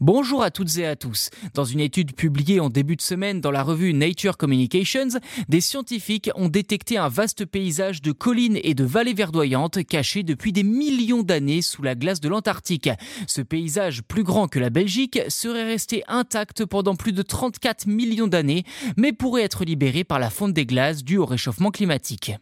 Bonjour à toutes et à tous. Dans une étude publiée en début de semaine dans la revue Nature Communications, des scientifiques ont détecté un vaste paysage de collines et de vallées verdoyantes cachés depuis des millions d'années sous la glace de l'Antarctique. Ce paysage, plus grand que la Belgique, serait resté intact pendant plus de 34 millions d'années, mais pourrait être libéré par la fonte des glaces due au réchauffement climatique.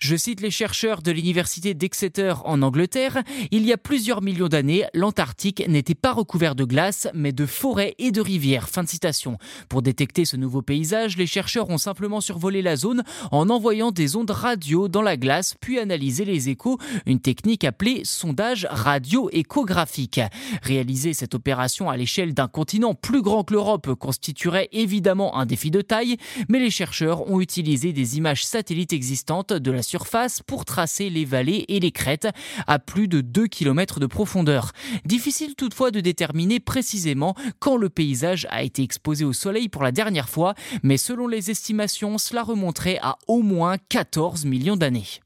Je cite les chercheurs de l'université d'Exeter en Angleterre. Il y a plusieurs millions d'années, l'Antarctique n'était pas recouvert de glace, mais de forêts et de rivières. Fin de citation. Pour détecter ce nouveau paysage, les chercheurs ont simplement survolé la zone en envoyant des ondes radio dans la glace, puis analysé les échos, une technique appelée sondage radio-échographique. Réaliser cette opération à l'échelle d'un continent plus grand que l'Europe constituerait évidemment un défi de taille, mais les chercheurs ont utilisé des images satellites existantes de la surface pour tracer les vallées et les crêtes à plus de 2 km de profondeur. Difficile toutefois de déterminer précisément quand le paysage a été exposé au soleil pour la dernière fois, mais selon les estimations, cela remonterait à au moins 14 millions d'années.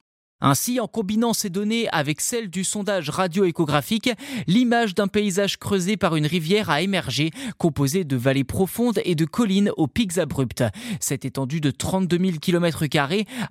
Ainsi, en combinant ces données avec celles du sondage radioéchographique, l'image d'un paysage creusé par une rivière a émergé, composé de vallées profondes et de collines aux pics abrupts. Cette étendue de 32 000 km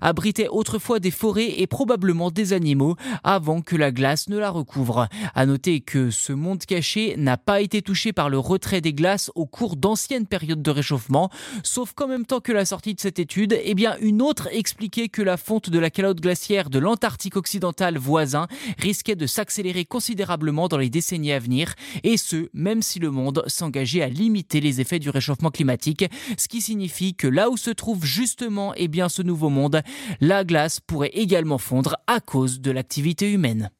abritait autrefois des forêts et probablement des animaux avant que la glace ne la recouvre. À noter que ce monde caché n'a pas été touché par le retrait des glaces au cours d'anciennes périodes de réchauffement, sauf qu'en même temps que la sortie de cette étude, eh bien une autre expliquait que la fonte de la calotte glaciaire de l'Antarctique occidental voisin risquait de s'accélérer considérablement dans les décennies à venir, et ce, même si le monde s'engageait à limiter les effets du réchauffement climatique, ce qui signifie que là où se trouve justement eh bien, ce nouveau monde, la glace pourrait également fondre à cause de l'activité humaine.